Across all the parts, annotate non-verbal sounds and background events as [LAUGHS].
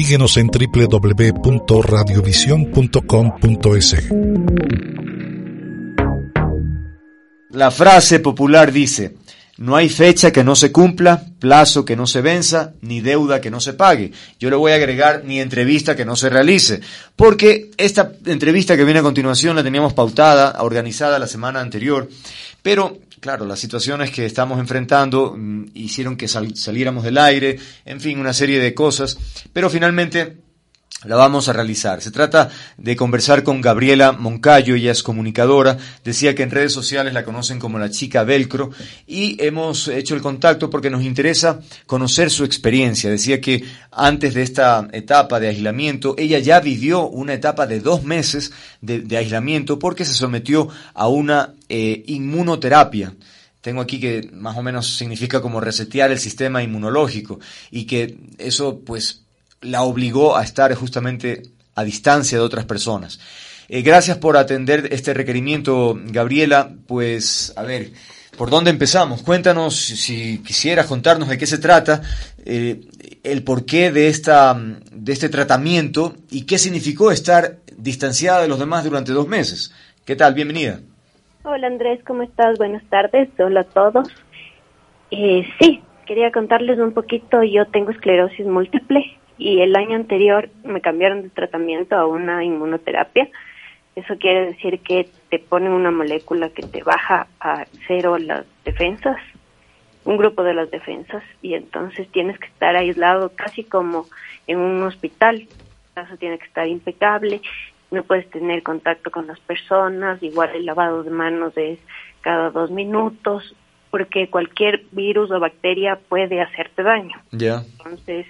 Síguenos en www.radiovision.com.es. La frase popular dice, no hay fecha que no se cumpla, plazo que no se venza, ni deuda que no se pague. Yo le voy a agregar ni entrevista que no se realice, porque esta entrevista que viene a continuación la teníamos pautada, organizada la semana anterior, pero claro, las situaciones que estamos enfrentando mm, hicieron que saliéramos del aire, en fin, una serie de cosas, pero finalmente la vamos a realizar. Se trata de conversar con Gabriela Moncayo, ella es comunicadora, decía que en redes sociales la conocen como la chica velcro y hemos hecho el contacto porque nos interesa conocer su experiencia. Decía que antes de esta etapa de aislamiento, ella ya vivió una etapa de dos meses de, aislamiento porque se sometió a una eh, inmunoterapia tengo aquí que más o menos significa como resetear el sistema inmunológico y que eso pues la obligó a estar justamente a distancia de otras personas. Eh, gracias por atender este requerimiento, Gabriela. Pues, a ver, ¿por dónde empezamos? Cuéntanos, si quisieras contarnos de qué se trata, eh, el porqué de, esta, de este tratamiento y qué significó estar distanciada de los demás durante dos meses. ¿Qué tal? Bienvenida. Hola Andrés, ¿cómo estás? Buenas tardes. Hola a todos. Eh, sí, quería contarles un poquito. Yo tengo esclerosis múltiple y el año anterior me cambiaron de tratamiento a una inmunoterapia. Eso quiere decir que te ponen una molécula que te baja a cero las defensas, un grupo de las defensas, y entonces tienes que estar aislado casi como en un hospital. El caso tiene que estar impecable, no puedes tener contacto con las personas, igual el lavado de manos es cada dos minutos, porque cualquier virus o bacteria puede hacerte daño. Ya. Entonces,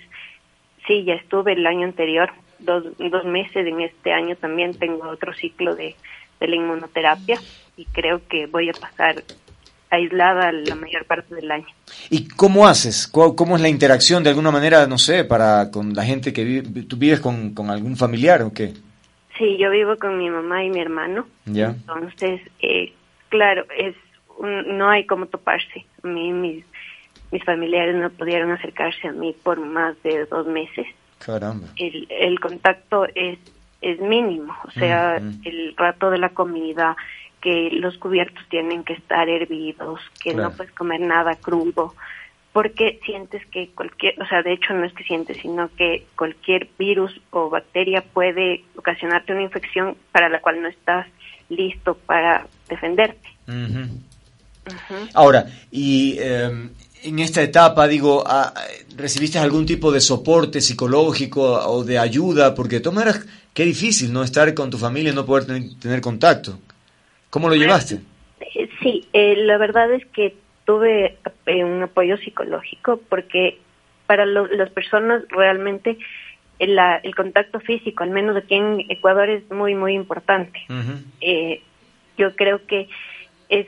Sí, ya estuve el año anterior, dos, dos meses en este año también tengo otro ciclo de, de la inmunoterapia y creo que voy a pasar aislada la mayor parte del año. ¿Y cómo haces? ¿Cómo, es la interacción de alguna manera, no sé, para con la gente que vive? ¿Tú vives con, con algún familiar o qué? Sí, yo vivo con mi mamá y mi hermano. Ya. Entonces, eh, claro, es no hay como toparse. A mí, mis, mis familiares no pudieron acercarse a mí por más de dos meses. Caramba. El, el contacto es, es mínimo, o sea, el rato de la comida, que los cubiertos tienen que estar hervidos, que no puedes comer nada crudo, porque sientes que cualquier, o sea, de hecho no es que sientes, sino que cualquier virus o bacteria puede ocasionarte una infección para la cual no estás listo para defenderte. Ahora, y em, en esta etapa, digo, ah, ¿recibiste algún tipo de soporte psicológico o de ayuda? Porque eras, qué difícil, ¿no? Estar con tu familia y no poder tener, contacto. ¿Cómo lo llevaste? Eh, sí, eh, la verdad es que tuve eh, un apoyo psicológico porque para las personas realmente el, el, contacto físico, al menos aquí en Ecuador, es muy, muy importante. yo creo que es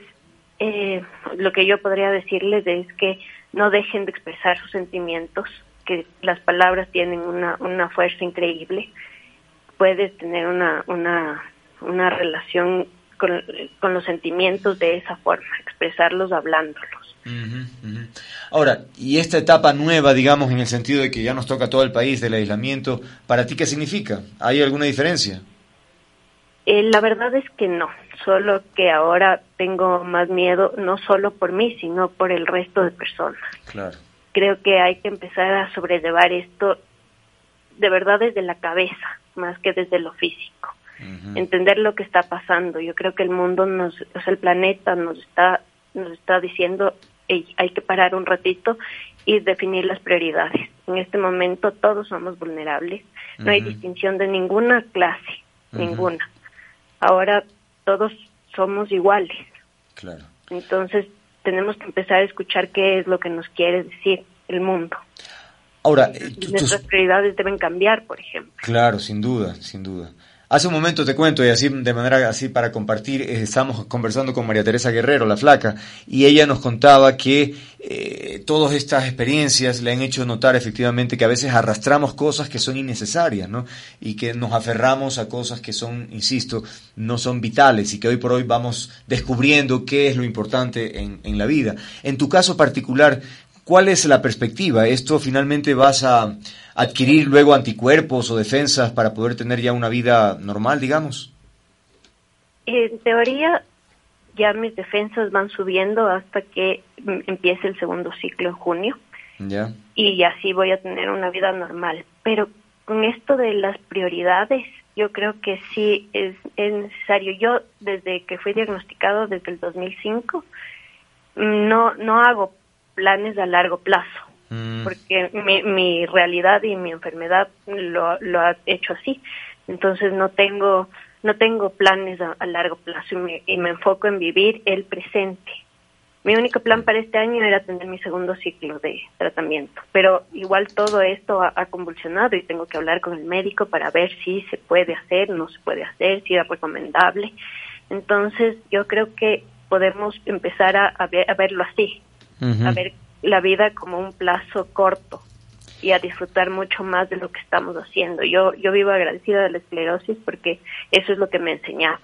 eh, lo que yo podría decirles es que no dejen de expresar sus sentimientos, que las palabras tienen una, una fuerza increíble. Puedes tener una, una, una relación con, con, los sentimientos de esa forma, expresarlos hablándolos. Ahora, y esta etapa nueva, digamos, en el sentido de que ya nos toca todo el país del aislamiento, ¿para ti qué significa? ¿Hay alguna diferencia? Eh, la verdad es que no, solo que ahora tengo más miedo, no solo por mí, sino por el resto de personas. Claro. Creo que hay que empezar a sobrellevar esto de verdad desde la cabeza, más que desde lo físico. Entender lo que está pasando. Yo creo que el mundo, nos, o sea, el planeta nos está, nos está diciendo hay que parar un ratito y definir las prioridades. En este momento todos somos vulnerables, no hay distinción de ninguna clase, ninguna ahora todos somos iguales. Claro. Entonces tenemos que empezar a escuchar qué es lo que nos quiere decir el mundo. Ahora, nuestras prioridades deben cambiar, por ejemplo. Claro, sin duda, sin duda. Hace un momento te cuento, y así de manera así para compartir, eh, estamos conversando con María Teresa Guerrero, la flaca, y ella nos contaba que eh, todas estas experiencias le han hecho notar efectivamente que a veces arrastramos cosas que son innecesarias, ¿no? Y que nos aferramos a cosas que son, insisto, no son vitales y que hoy por hoy vamos descubriendo qué es lo importante en, en la vida. En tu caso particular, ¿cuál es la perspectiva? ¿Esto finalmente vas a adquirir luego anticuerpos o defensas para poder tener ya una vida normal, digamos? En teoría, ya mis defensas van subiendo hasta que empiece el segundo ciclo en junio. Ya. Y así voy a tener una vida normal. Pero con esto de las prioridades, yo creo que sí es, es necesario. Yo, desde que fui diagnosticado, desde el 2005, no, no hago planes a largo plazo, mm. porque mi, mi realidad y mi enfermedad lo, lo ha hecho así. Entonces no tengo no tengo planes a, largo plazo y me, enfoco en vivir el presente. Mi único plan para este año era tener mi segundo ciclo de tratamiento, pero igual todo esto ha, convulsionado y tengo que hablar con el médico para ver si se puede hacer, no se puede hacer, si es recomendable. Entonces yo creo que podemos empezar a, a, verlo así, a ver la vida como un plazo corto, y a disfrutar mucho más de lo que estamos haciendo. Yo, yo vivo agradecida de la esclerosis porque eso es lo que me ha enseñado.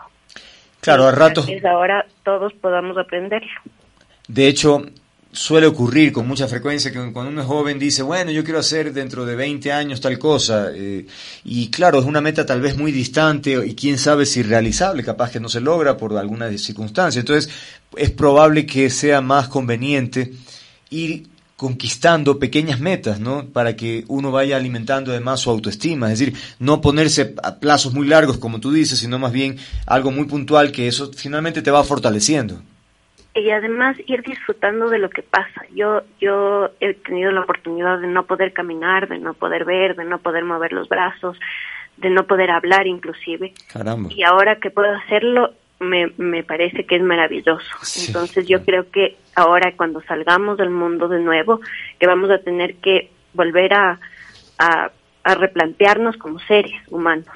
Claro, al rato. ahora todos podamos aprenderlo. De hecho, suele ocurrir con mucha frecuencia que cuando uno es joven dice, bueno, yo quiero hacer dentro de 20 años tal cosa, eh, y claro, es una meta tal vez muy distante y quién sabe si realizable, capaz que no se logra por alguna circunstancia. Entonces, es probable que sea más conveniente ir conquistando pequeñas metas, ¿no? Para que uno vaya alimentando además su autoestima, es decir, no ponerse a plazos muy largos como tú dices, sino más bien algo muy puntual que eso finalmente te va fortaleciendo. Y además ir disfrutando de lo que pasa. Yo yo he tenido la oportunidad de no poder caminar, de no poder ver, de no poder mover los brazos, de no poder hablar inclusive. Caramba. Y ahora que puedo hacerlo, me, me parece que es maravilloso. Entonces yo creo que ahora cuando salgamos del mundo de nuevo, que vamos a tener que volver a, a, replantearnos como seres humanos,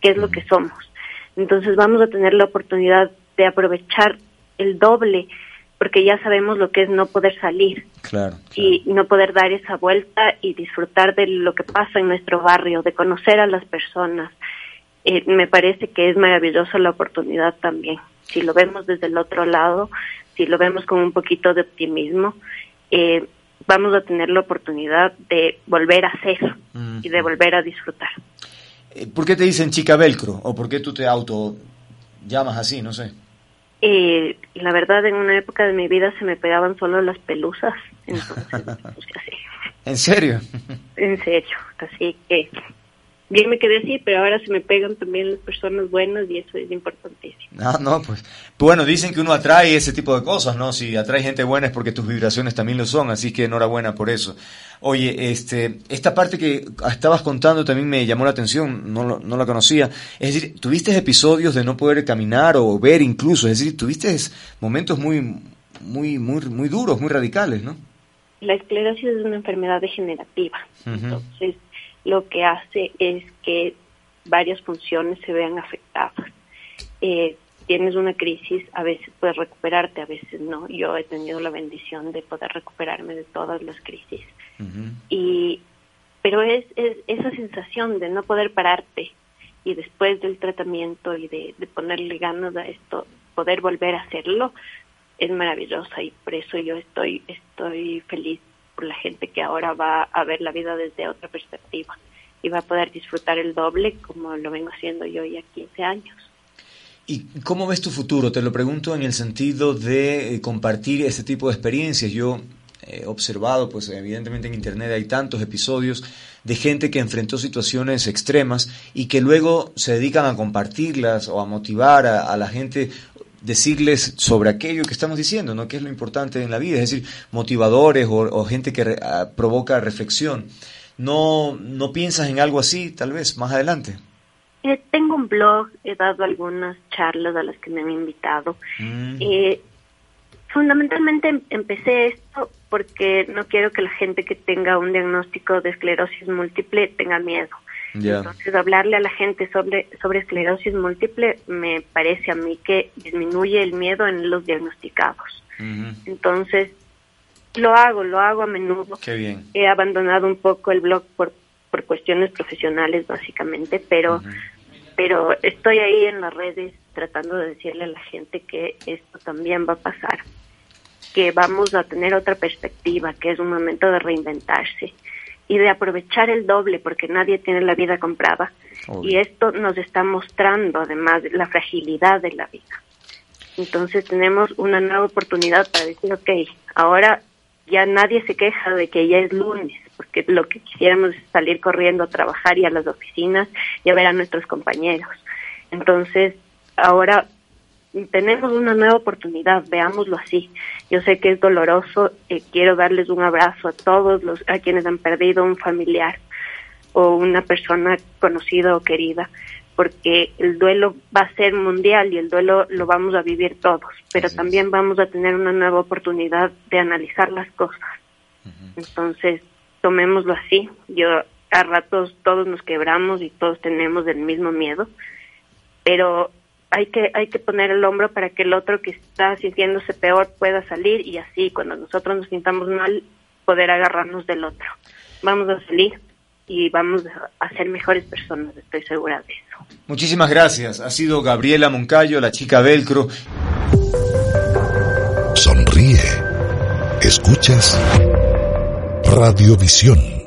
qué es lo que somos. Entonces vamos a tener la oportunidad de aprovechar el doble, porque ya sabemos lo que es no poder salir y no poder dar esa vuelta y disfrutar de lo que pasa en nuestro barrio, de conocer a las personas, eh, me parece que es maravillosa la oportunidad también. Si lo vemos desde el otro lado, si lo vemos con un poquito de optimismo, eh, vamos a tener la oportunidad de volver a ser y de volver a disfrutar. Eh, ¿Por qué te dicen chica velcro? ¿O por qué tú te auto llamas así? No sé. Eh, la verdad, en una época de mi vida se me pegaban solo las pelusas. Entonces, [LAUGHS] pues, ¿En serio? En serio. Así que bien me quedé así, pero ahora se me pegan también las personas buenas y eso es importantísimo. [LAUGHS] Ah, no, pues, bueno, dicen que uno atrae ese tipo de cosas, ¿no? Si atrae gente buena es porque tus vibraciones también lo son, así que enhorabuena por eso. Oye, este, esta parte que estabas contando también me llamó la atención, no, no la conocía. Es decir, tuviste episodios de no poder caminar o ver incluso, es decir, tuviste momentos muy, muy, muy, muy duros, muy radicales, ¿no? La esclerosis es una enfermedad degenerativa, entonces lo que hace es que varias funciones se vean afectadas. Eh, tienes una crisis, a veces puedes recuperarte, a veces no. Yo he tenido la bendición de poder recuperarme de todas las crisis. y Pero es, es esa sensación de no poder pararte y después del tratamiento y de, de ponerle ganas a esto, poder volver a hacerlo, es maravillosa y por eso yo estoy, estoy feliz la gente que ahora va a ver la vida desde otra perspectiva y va a poder disfrutar el doble como lo vengo haciendo yo ya 15 años. ¿Y cómo ves tu futuro? Te lo pregunto en el sentido de eh, compartir este tipo de experiencias. Yo he observado, pues evidentemente en Internet hay tantos episodios de gente que enfrentó situaciones extremas y que luego se dedican a compartirlas o a motivar a la gente decirles sobre aquello que estamos diciendo, ¿no? Que es lo importante en la vida, es decir, motivadores o, gente que ah, provoca reflexión. ¿No, ¿No piensas en algo así, tal vez, más adelante? Eh, tengo un blog, he dado algunas charlas a las que me han invitado. Mm. Eh, fundamentalmente em, empecé esto porque no quiero que la gente que tenga un diagnóstico de esclerosis múltiple tenga miedo. Entonces, hablarle a la gente sobre, sobre esclerosis múltiple me parece a mí que disminuye el miedo en los diagnosticados. Entonces, lo hago, lo hago a menudo. He abandonado un poco el blog por, por cuestiones profesionales, básicamente, pero, pero estoy ahí en las redes tratando de decirle a la gente que esto también va a pasar. que vamos a tener otra perspectiva, que es un momento de reinventarse y de aprovechar el doble porque nadie tiene la vida comprada. Y esto nos está mostrando además la fragilidad de la vida. Entonces tenemos una nueva oportunidad para decir, ok, ahora ya nadie se queja de que ya es lunes, porque lo que quisiéramos es salir corriendo a trabajar y a las oficinas y a ver a nuestros compañeros. Entonces, ahora tenemos una nueva oportunidad, veámoslo así. Yo sé que es doloroso, eh, quiero darles un abrazo a todos los a quienes han perdido un familiar o una persona conocida o querida, porque el duelo va a ser mundial y el duelo lo vamos a vivir todos, pero también vamos a tener una nueva oportunidad de analizar las cosas. Entonces, tomémoslo así. Yo a ratos todos nos quebramos y todos tenemos el mismo miedo, pero hay que hay que poner el hombro para que el otro que está sintiéndose peor pueda salir y así cuando nosotros nos sintamos mal poder agarrarnos del otro. Vamos a salir y vamos a ser mejores personas, estoy segura de eso. Muchísimas gracias. Ha sido Gabriela Moncayo, la chica velcro. Sonríe. ¿Escuchas? Radiovisión